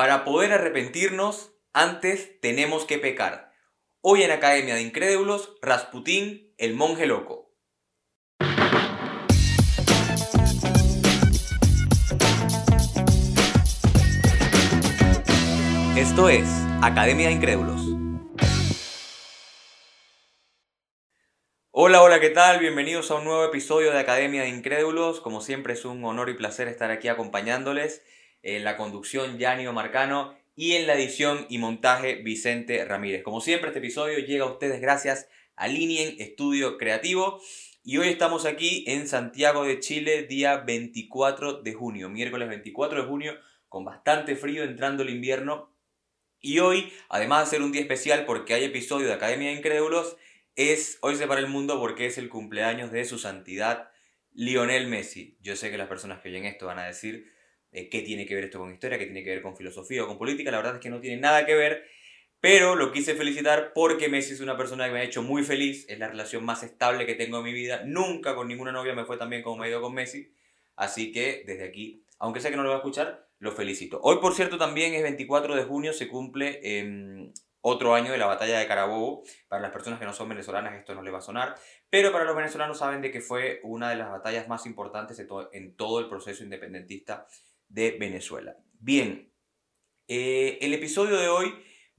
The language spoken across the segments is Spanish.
Para poder arrepentirnos, antes tenemos que pecar. Hoy en Academia de Incrédulos, Rasputín, el monje loco. Esto es Academia de Incrédulos. Hola, hola, ¿qué tal? Bienvenidos a un nuevo episodio de Academia de Incrédulos. Como siempre es un honor y placer estar aquí acompañándoles en la conducción Yanio Marcano y en la edición y montaje Vicente Ramírez. Como siempre este episodio llega a ustedes gracias a Linien Estudio Creativo y hoy estamos aquí en Santiago de Chile día 24 de junio, miércoles 24 de junio con bastante frío entrando el invierno y hoy, además de ser un día especial porque hay episodio de Academia de Incrédulos, es Hoy se para el mundo porque es el cumpleaños de su santidad Lionel Messi. Yo sé que las personas que oyen esto van a decir eh, qué tiene que ver esto con historia, qué tiene que ver con filosofía o con política. La verdad es que no tiene nada que ver, pero lo quise felicitar porque Messi es una persona que me ha hecho muy feliz. Es la relación más estable que tengo en mi vida. Nunca con ninguna novia me fue tan bien como me ha ido con Messi. Así que desde aquí, aunque sé que no lo va a escuchar, lo felicito. Hoy, por cierto, también es 24 de junio, se cumple em, otro año de la batalla de Carabobo. Para las personas que no son venezolanas esto no le va a sonar, pero para los venezolanos saben de que fue una de las batallas más importantes en todo el proceso independentista de Venezuela. Bien, eh, el episodio de hoy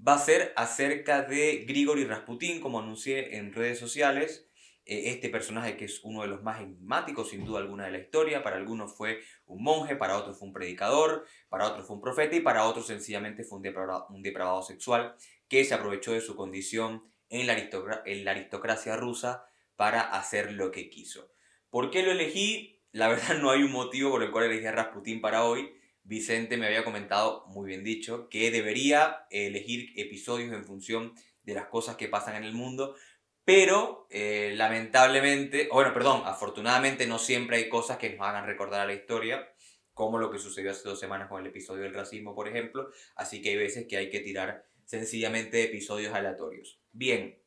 va a ser acerca de Grigori Rasputin, como anuncié en redes sociales. Eh, este personaje que es uno de los más enigmáticos sin duda alguna de la historia, para algunos fue un monje, para otros fue un predicador, para otros fue un profeta y para otros sencillamente fue un depravado, sexual que se aprovechó de su condición en la, en la aristocracia rusa para hacer lo que quiso. ¿Por qué lo elegí? La verdad no hay un motivo por el cual elegí a Rasputín para hoy. Vicente me había comentado, muy bien dicho, que debería elegir episodios en función de las cosas que pasan en el mundo, pero eh, lamentablemente, bueno, perdón, afortunadamente no siempre hay cosas que nos hagan recordar a la historia, como lo que sucedió hace dos semanas con el episodio del racismo, por ejemplo, así que hay veces que hay que tirar sencillamente episodios aleatorios. Bien,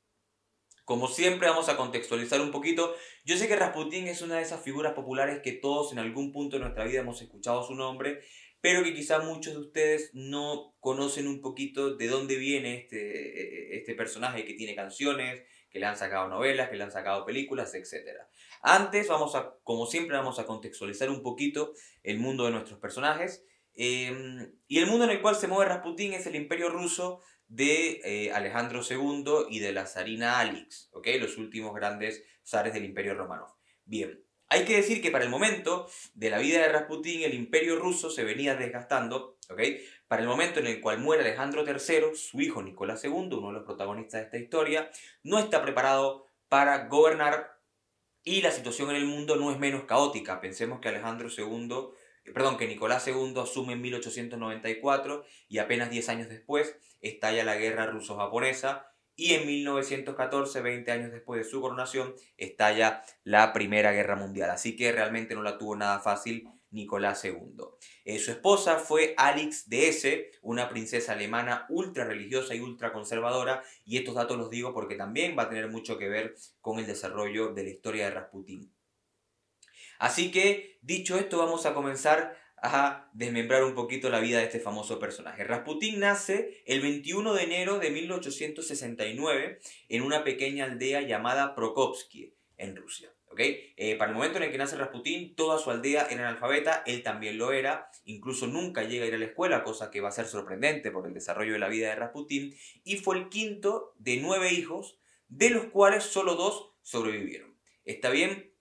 como siempre vamos a contextualizar un poquito. Yo sé que Rasputín es una de esas figuras populares que todos en algún punto de nuestra vida hemos escuchado su nombre, pero que quizá muchos de ustedes no conocen un poquito de dónde viene este, este personaje que tiene canciones, que le han sacado novelas, que le han sacado películas, etc. Antes vamos a, como siempre, vamos a contextualizar un poquito el mundo de nuestros personajes. Em, y el mundo en el cual se mueve Rasputín es el imperio ruso de eh, Alejandro II y de la zarina Alix, ¿ok? Los últimos grandes zares del Imperio Romano. Bien, hay que decir que para el momento de la vida de Rasputín el Imperio ruso se venía desgastando, ¿ok? Para el momento en el cual muere Alejandro III, su hijo Nicolás II, uno de los protagonistas de esta historia, no está preparado para gobernar y la situación en el mundo no es menos caótica. Pensemos que Alejandro II perdón, que Nicolás II asume en 1894 y apenas 10 años después estalla la guerra ruso-japonesa y en 1914, 20 años después de su coronación, estalla la Primera Guerra Mundial. Así que realmente no la tuvo nada fácil Nicolás II. Eh, su esposa fue Alix de S., una princesa alemana ultra religiosa y ultra conservadora, y estos datos los digo porque también va a tener mucho que ver con el desarrollo de la historia de Rasputín. Así que, dicho esto, vamos a comenzar a desmembrar un poquito la vida de este famoso personaje. Rasputín nace el 21 de enero de 1869 en una pequeña aldea llamada Prokopsky, en Rusia. Eh, para el momento en el que nace Rasputín, toda su aldea era analfabeta, él también lo era, incluso nunca llega a ir a la escuela, cosa que va a ser sorprendente por el desarrollo de la vida de Rasputín, y fue el quinto de nueve hijos, de los cuales solo dos sobrevivieron. Está bien,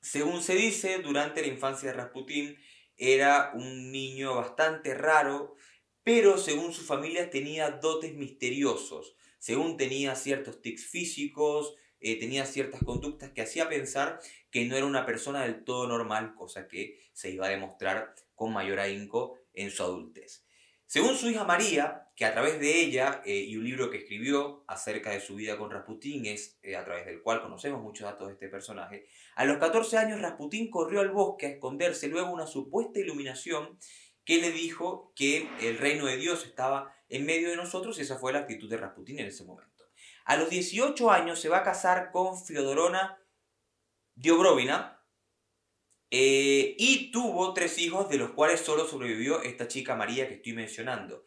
según se dice, durante la infancia de Rasputín era un niño bastante raro, pero según su familia tenía dotes misteriosos. Según tenía ciertos tics físicos, eh, tenía ciertas conductas que hacía pensar que no era una persona del todo normal, cosa que se iba a demostrar con mayor ahínco en su adultez. Según su hija María, que a través de ella eh, y un libro que escribió acerca de su vida con Rasputín, es eh, a través del cual conocemos muchos datos de este personaje, a los 14 años Rasputín corrió al bosque a esconderse luego una supuesta iluminación que le dijo que el reino de Dios estaba en medio de nosotros y esa fue la actitud de Rasputín en ese momento. A los 18 años se va a casar con Fiodorona Diobrovina, Eh, y tuvo tres hijos, de los cuales solo sobrevivió esta chica María que estoy mencionando.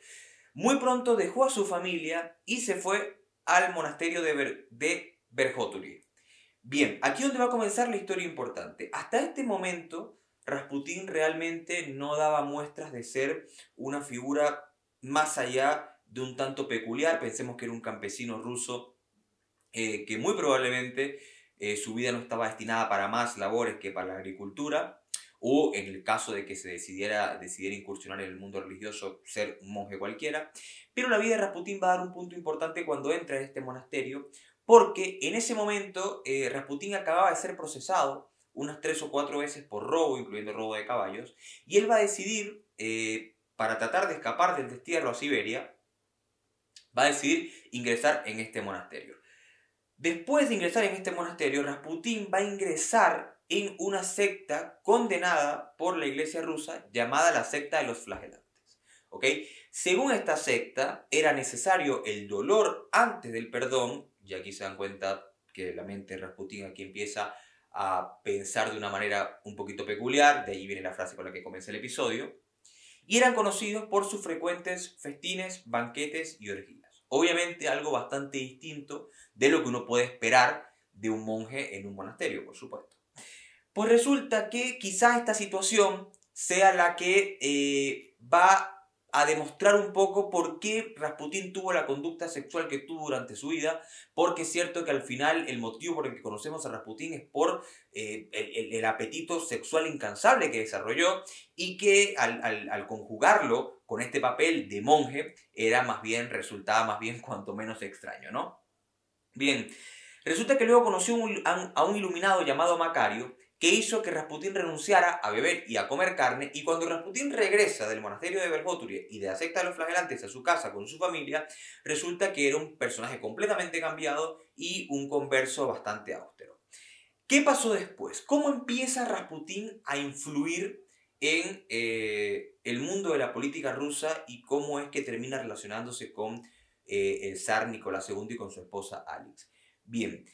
Muy pronto dejó a su familia y se fue al monasterio de, Ber Bien, aquí donde va a comenzar la historia importante. Hasta este momento, Rasputín realmente no daba muestras de ser una figura más allá de un tanto peculiar. Pensemos que era un campesino ruso eh, que muy probablemente eh, su vida no estaba destinada para más labores que para la agricultura, o en el caso de que se decidiera, decidiera incursionar en el mundo religioso, ser un monje cualquiera. Pero la vida de Rasputín va a dar un punto importante cuando entra en este monasterio, porque en ese momento eh, acababa de ser procesado unas tres o cuatro veces por robo, incluyendo robo de caballos, y él va a decidir, eh, para tratar de escapar del destierro a Siberia, va a decidir ingresar en este monasterio. Después de ingresar en este monasterio, Rasputín va a ingresar en una secta condenada por la iglesia rusa llamada la secta de los flagelantes. ¿Ok? Según esta secta, era necesario el dolor antes del perdón, y aquí se dan cuenta que la mente de Rasputín aquí empieza a pensar de una manera un poquito peculiar, de ahí viene la frase con la que comienza el episodio, y eran conocidos por sus frecuentes festines, banquetes y orgías. Obviamente algo bastante distinto de lo que uno puede esperar de un monje en un monasterio, por supuesto. Pues resulta que quizás esta situación sea la que eh, va a demostrar un poco por qué Rasputín tuvo la conducta sexual que tuvo durante su vida, porque es cierto que al final el motivo por el que conocemos a Rasputín es por eh, el, apetito sexual incansable que desarrolló y que al, conjugarlo con este papel de monje era más bien, resultaba más bien cuanto menos extraño, ¿no? Bien, resulta que luego conoció a un iluminado llamado Macario, que hizo que Rasputín renunciara a beber y a comer carne, y cuando Rasputín regresa del monasterio de Verjoturie y de la secta de los flagelantes a su casa con su familia, resulta que era un personaje completamente cambiado y un converso bastante austero. ¿Qué pasó después? ¿Cómo empieza Rasputín a influir en eh, el mundo de la política rusa y cómo es que termina relacionándose con eh, el zar Nicolás II y con su esposa Alex? Bien,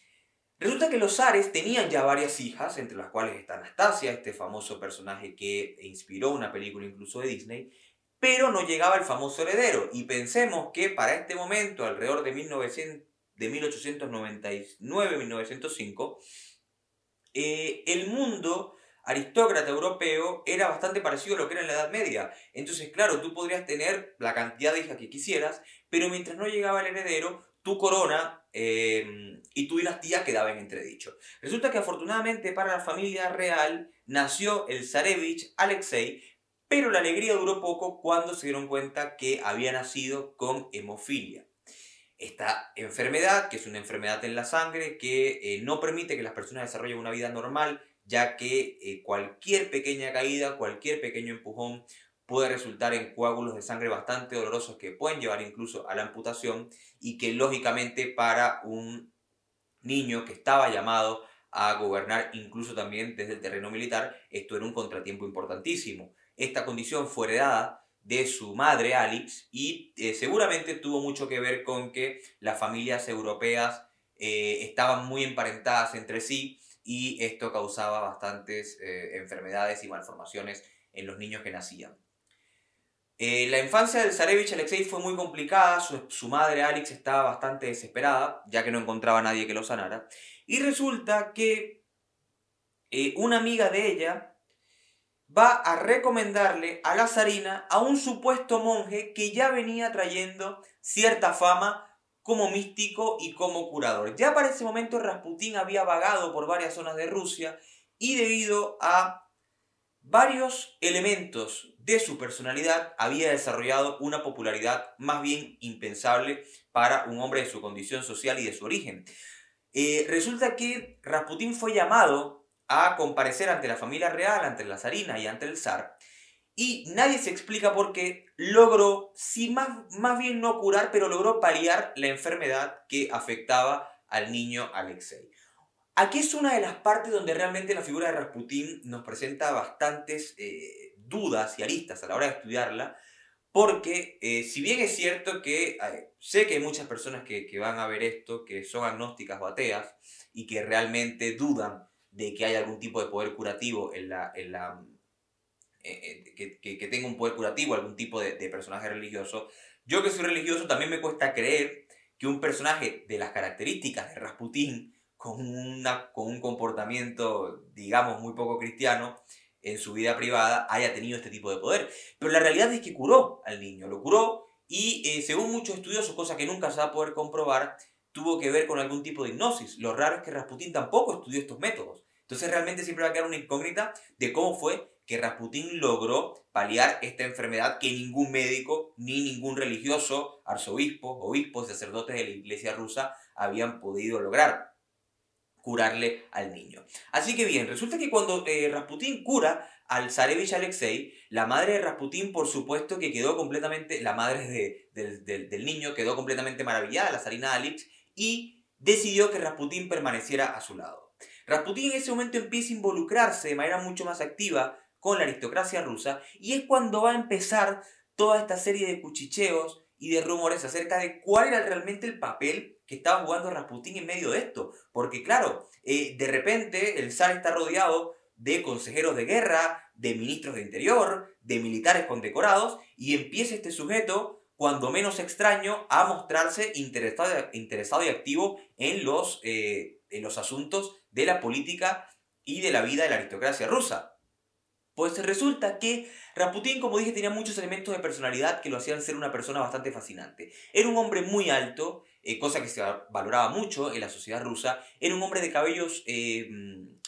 Resulta que los zares tenían ya varias hijas, entre las cuales está Anastasia, este famoso personaje que inspiró una película incluso de Disney, pero no llegaba el famoso heredero. Y pensemos que para este momento, alrededor de, 1900, de 1899-1905, eh, el mundo aristócrata europeo era bastante parecido a lo que era en la Edad Media. Entonces, claro, tú podrías tener la cantidad de hijas que quisieras, pero mientras no llegaba el heredero, tu corona eh, y tu dinastía quedaban en entredicho. Resulta que afortunadamente para la familia real nació el zarevich Alexei, pero la alegría duró poco cuando se dieron cuenta que había nacido con hemofilia. Esta enfermedad, que es una enfermedad en la sangre, que eh, no permite que las personas desarrollen una vida normal, ya que eh, cualquier pequeña caída, cualquier pequeño empujón puede resultar en coágulos de sangre bastante dolorosos que pueden llevar incluso a la amputación y que lógicamente para un niño que estaba llamado a gobernar incluso también desde el terreno militar, esto era un contratiempo importantísimo. Esta condición fue heredada de su madre Alex y eh, seguramente tuvo mucho que ver con que las familias europeas eh, estaban muy emparentadas entre sí y esto causaba bastantes eh, enfermedades y malformaciones en los niños que nacían. Eh, la infancia del Zarevich Alexei fue muy complicada, su, madre Alex estaba bastante desesperada, ya que no encontraba a nadie que lo sanara. Y resulta que eh, una amiga de ella va a recomendarle a la zarina a un supuesto monje que ya venía trayendo cierta fama como místico y como curador. Ya para ese momento Rasputín había vagado por varias zonas de Rusia y debido a varios elementos de su personalidad había desarrollado una popularidad más bien impensable para un hombre de su condición social y de su origen. Eh, resulta que Rasputín fue llamado a comparecer ante la familia real, ante la zarina y ante el zar, y nadie se explica por qué logró, si más, más bien no curar, pero logró paliar la enfermedad que afectaba al niño Alexei. Aquí es una de las partes donde realmente la figura de Rasputín nos presenta bastantes eh, dudas y aristas a la hora de estudiarla, porque eh, si bien es cierto que sé que hay muchas personas que, van a ver esto, que son agnósticas o ateas, y que realmente dudan de que haya algún tipo de poder curativo en la... Eh, eh, que, tenga un poder curativo, algún tipo de, de personaje religioso. Yo que soy religioso también me cuesta creer que un personaje de las características de Rasputín, con, un comportamiento, digamos, muy poco cristiano, en su vida privada haya tenido este tipo de poder. Pero la realidad es que curó al niño, lo curó y eh, según muchos estudiosos, cosa que nunca se va a poder comprobar, tuvo que ver con algún tipo de hipnosis. Lo raro es que Rasputín tampoco estudió estos métodos. Entonces realmente siempre va a quedar una incógnita de cómo fue que Rasputín logró paliar esta enfermedad que ningún médico ni ningún religioso, arzobispo, obispos, sacerdotes de la iglesia rusa habían podido lograr curarle al niño. Así que bien, resulta que cuando eh, Rasputín cura al Zarevich Alexei, la madre de Rasputín, por supuesto que quedó completamente, la madre del niño quedó completamente maravillada, la zarina Alex, y decidió que Rasputín permaneciera a su lado. Rasputín en ese momento empieza a involucrarse de manera mucho más activa con la aristocracia rusa y es cuando va a empezar toda esta serie de cuchicheos y de rumores acerca de cuál era realmente el papel que estaba jugando Rasputín en medio de esto. Porque claro, eh, de repente el zar está rodeado de consejeros de guerra, de ministros de interior, de militares condecorados, y empieza este sujeto, cuando menos extraño, a mostrarse interesado, interesado y activo en los, eh, en los asuntos de la política y de la vida de la aristocracia rusa. Pues resulta que Rasputín, como dije, tenía muchos elementos de personalidad que lo hacían ser una persona bastante fascinante. Era un hombre muy alto, eh, cosa que se valoraba mucho en la sociedad rusa. Era un hombre de cabellos eh,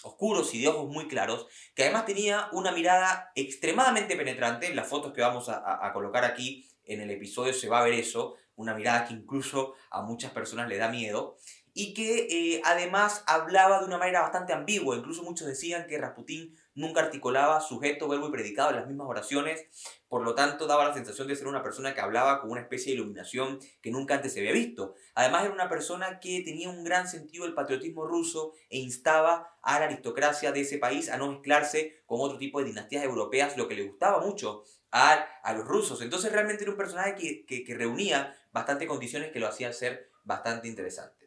oscuros y de ojos muy claros, que además tenía una mirada extremadamente penetrante. En las fotos que vamos a, colocar aquí en el episodio se va a ver eso, una mirada que incluso a muchas personas le da miedo y que eh, además hablaba de una manera bastante ambigua. Incluso muchos decían que Rasputín nunca articulaba sujeto, verbo y predicado en las mismas oraciones, por lo tanto daba la sensación de ser una persona que hablaba con una especie de iluminación que nunca antes se había visto. Además era una persona que tenía un gran sentido del patriotismo ruso e instaba a la aristocracia de ese país a no mezclarse con otro tipo de dinastías europeas, lo que le gustaba mucho a, a los rusos. Entonces realmente era un personaje que, que, que reunía bastante condiciones que lo hacían ser bastante interesantes.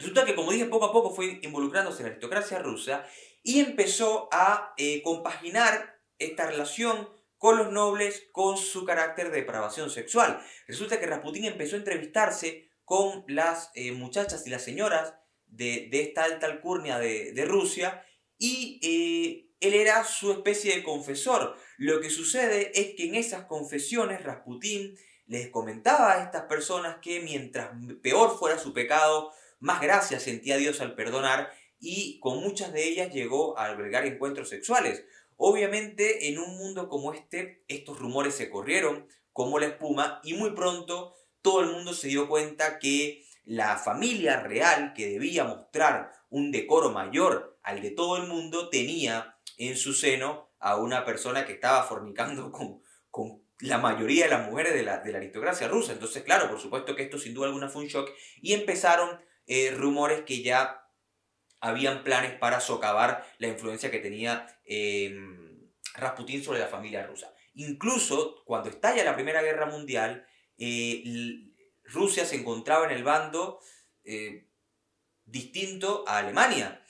Resulta que, como dije, poco a poco fue involucrándose en la aristocracia rusa y empezó a eh, compaginar esta relación con los nobles con su carácter de depravación sexual. Resulta que Rasputín empezó a entrevistarse con las eh, muchachas y las señoras de, esta alta alcurnia de, Rusia y eh, él era su especie de confesor. Lo que sucede es que en esas confesiones Rasputín les comentaba a estas personas que mientras peor fuera su pecado, más gracia sentía Dios al perdonar y con muchas de ellas llegó a albergar encuentros sexuales. Obviamente en un mundo como este estos rumores se corrieron como la espuma y muy pronto todo el mundo se dio cuenta que la familia real que debía mostrar un decoro mayor al de todo el mundo tenía en su seno a una persona que estaba fornicando con, con la mayoría de las mujeres de la, de la, aristocracia rusa. Entonces, claro, por supuesto que esto sin duda alguna fue un shock y empezaron eh, rumores que ya habían planes para socavar la influencia que tenía em, Rasputín sobre la familia rusa. Incluso cuando estalla la Primera Guerra Mundial, eh, Rusia se encontraba en el bando eh, distinto a Alemania.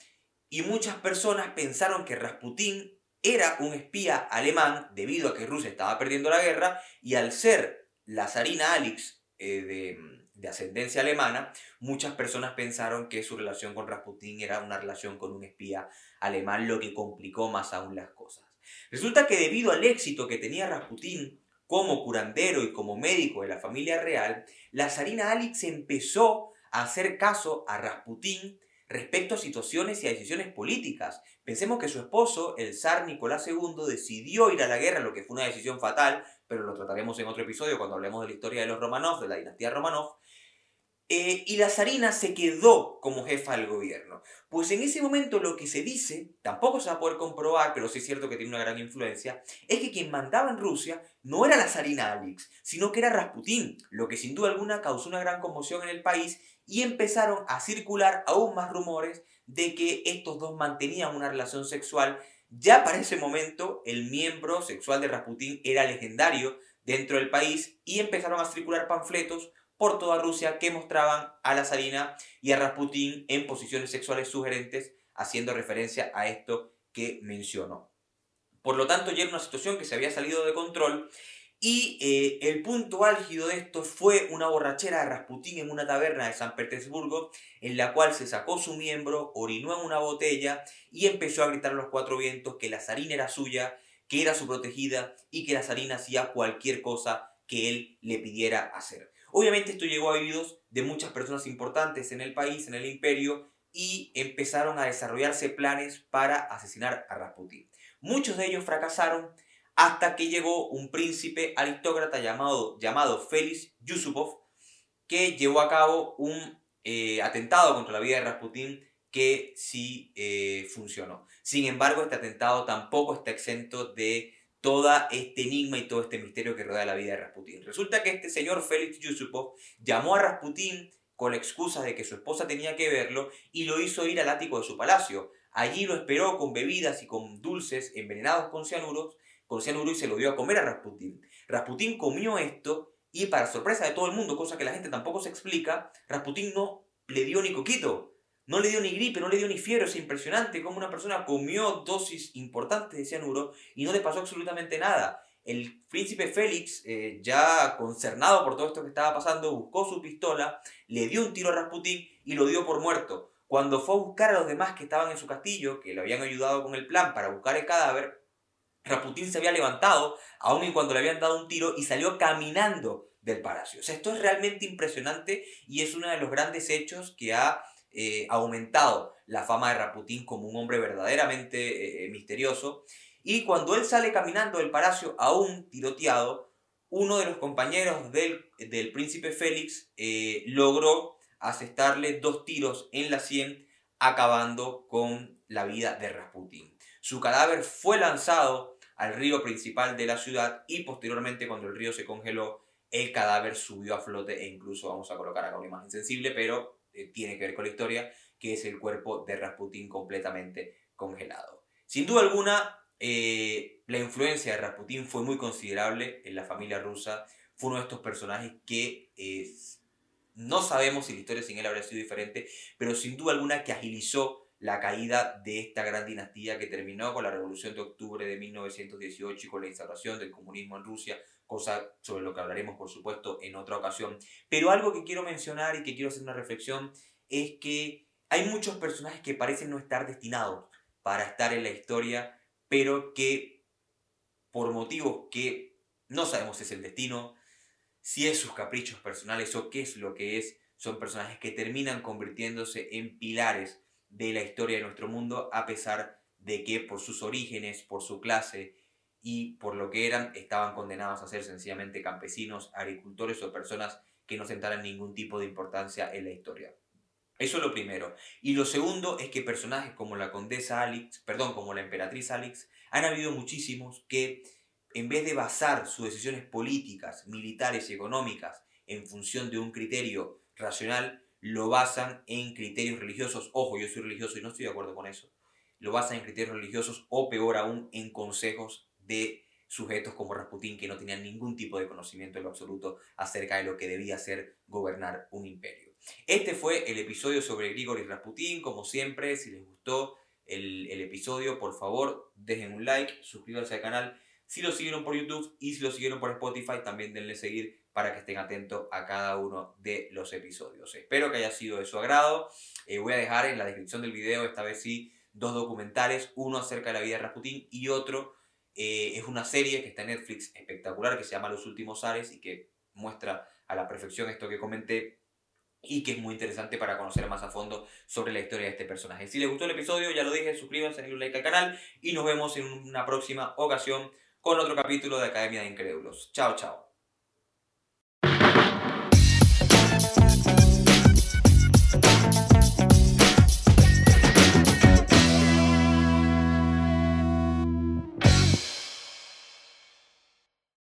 Y muchas personas pensaron que Rasputín era un espía alemán debido a que Rusia estaba perdiendo la guerra y al ser la zarina Alix eh, de de ascendencia alemana, muchas personas pensaron que su relación con Rasputín era una relación con un espía alemán, lo que complicó más aún las cosas. Resulta que debido al éxito que tenía Rasputín como curandero y como médico de la familia real, la zarina Alix empezó a hacer caso a Rasputín respecto a situaciones y a decisiones políticas. Pensemos que su esposo, el zar Nicolás II, decidió ir a la guerra, lo que fue una decisión fatal, pero lo trataremos en otro episodio cuando hablemos de la historia de los Romanov, de la dinastía Romanov. Eh, y la zarina se quedó como jefa del gobierno. Pues en ese momento lo que se dice, tampoco se va a poder comprobar, pero sí es cierto que tiene una gran influencia, es que quien mandaba en Rusia no era la zarina Alix, sino que era Rasputín, lo que sin duda alguna causó una gran conmoción en el país y empezaron a circular aún más rumores de que estos dos mantenían una relación sexual. Ya para ese momento el miembro sexual de Rasputín era legendario dentro del país y empezaron a circular panfletos por toda Rusia que mostraban a la zarina y a Rasputín en posiciones sexuales sugerentes haciendo referencia a esto que mencionó. Por lo tanto, ya era una situación que se había salido de control y eh, el punto álgido de esto fue una borrachera de Rasputín en una taberna de San Petersburgo, en la cual se sacó su miembro, orinó en una botella y empezó a gritar a los cuatro vientos que la zarina era suya, que era su protegida y que la zarina hacía cualquier cosa que él le pidiera hacer. Obviamente esto llegó a oídos de muchas personas importantes en el país, en el imperio, y empezaron a desarrollarse planes para asesinar a Rasputín. Muchos de ellos fracasaron hasta que llegó un príncipe aristócrata llamado, llamado Félix Yusupov, que llevó a cabo un eh, atentado contra la vida de Rasputín que sí eh, funcionó. Sin embargo, este atentado tampoco está exento de todo este enigma y todo este misterio que rodea la vida de Rasputín. Resulta que este señor Félix Yusupov llamó a Rasputín con la excusa de que su esposa tenía que verlo y lo hizo ir al ático de su palacio. Allí lo esperó con bebidas y con dulces envenenados con cianuro, con cianuro y se lo dio a comer a Rasputín. Rasputín comió esto y para sorpresa de todo el mundo, cosa que la gente tampoco se explica, Rasputín no le dio ni coquito, no le dio ni gripe, no le dio ni fiebre. Es impresionante cómo una persona comió dosis importantes de cianuro y no le pasó absolutamente nada. El príncipe Félix, eh, ya concernado por todo esto que estaba pasando, buscó su pistola, le dio un tiro a Rasputín y lo dio por muerto. Cuando fue a buscar a los demás que estaban en su castillo, que le habían ayudado con el plan para buscar el cadáver, Rasputín se había levantado, aun y cuando le habían dado un tiro, y salió caminando del palacio. Esto es realmente impresionante y es uno de los grandes hechos que ha eh, aumentado la fama de Rasputín como un hombre verdaderamente eh, misterioso y cuando él sale caminando del palacio aún tiroteado, uno de los compañeros del, del príncipe Félix eh, logró asestarle dos tiros en la sien, acabando con la vida de Rasputín. Su cadáver fue lanzado al río principal de la ciudad y posteriormente cuando el río se congeló, el cadáver subió a flote e incluso vamos a colocar acá una imagen sensible, pero eh, tiene que ver con la historia, que es el cuerpo de Rasputín completamente congelado. Sin duda alguna, eh, la influencia de Rasputín fue muy considerable en la familia rusa. Fue uno de estos personajes que no sabemos si la historia sin él habría sido diferente, pero sin duda alguna que agilizó la caída de esta gran dinastía que terminó con la Revolución de Octubre de 1918 y con la instauración del comunismo en Rusia, cosa sobre lo que hablaremos por supuesto en otra ocasión. Pero algo que quiero mencionar y que quiero hacer una reflexión es que hay muchos personajes que parecen no estar destinados para estar en la historia pero que por motivos que no sabemos si es el destino, si es sus caprichos personales o qué es lo que es, son personajes que terminan convirtiéndose en pilares de la historia de nuestro mundo a pesar de que por sus orígenes, por su clase y por lo que eran, estaban condenados a ser sencillamente campesinos, agricultores o personas que no sentaran ningún tipo de importancia en la historia. Eso es lo primero. Y lo segundo es que personajes como la condesa Alix, perdón, como la emperatriz Alix, han habido muchísimos que en vez de basar sus decisiones políticas, militares y económicas en función de un criterio racional, lo basan en criterios religiosos. Ojo, yo soy religioso y no estoy de acuerdo con eso. Lo basan en criterios religiosos o peor aún en consejos de sujetos como Rasputín que no tenían ningún tipo de conocimiento en lo absoluto acerca de lo que debía ser gobernar un imperio. Este fue el episodio sobre Grigori Rasputin. Como siempre, si les gustó el, episodio, por favor, dejen un like, suscríbanse al canal. Si lo siguieron por YouTube y si lo siguieron por Spotify, también denle seguir para que estén atentos a cada uno de los episodios. Espero que haya sido de su agrado. Eh, voy a dejar en la descripción del video, esta vez sí, dos documentales, uno acerca de la vida de Rasputin y otro eh, es una serie que está en Netflix espectacular que se llama Los Últimos Ares y que muestra a la perfección esto que comenté y que es muy interesante para conocer más a fondo sobre la historia de este personaje. Si les gustó el episodio, ya lo dije, suscríbanse, denle un like al canal y nos vemos en una próxima ocasión con otro capítulo de Academia de Incrédulos. Chao, chao.